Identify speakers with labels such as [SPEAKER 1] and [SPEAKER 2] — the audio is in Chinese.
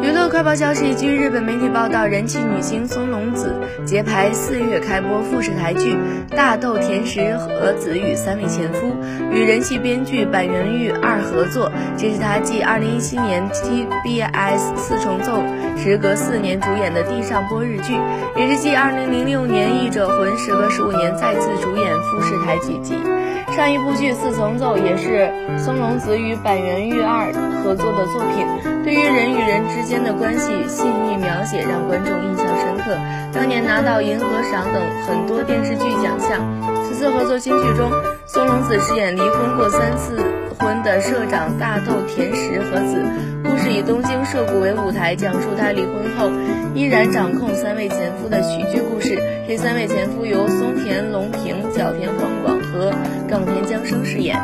[SPEAKER 1] 娱乐快报消息：据日本媒体报道，人气女星松隆子节拍四月开播富士台剧《大豆田实和子与三位前夫》，与人气编剧板垣裕二合作。这是她继2017年 TBS 四重奏时隔四年主演的地上波日剧，也是继2006年译者魂时隔十五年再次主演富士台剧集。上一部剧《四重奏》也是松隆子与板垣玉二合作的作品，对于人与人之间的关系细腻描写，让观众印象深刻。当年拿到银河赏等很多电视剧奖项。此次合作新剧中，松隆子饰演离婚过三次婚的社长大豆田实和子，故事以东京涉谷为舞台，讲述他离婚后依然掌控三位前夫的喜剧故事。这三位前夫由松田龙平、角田当年江生饰演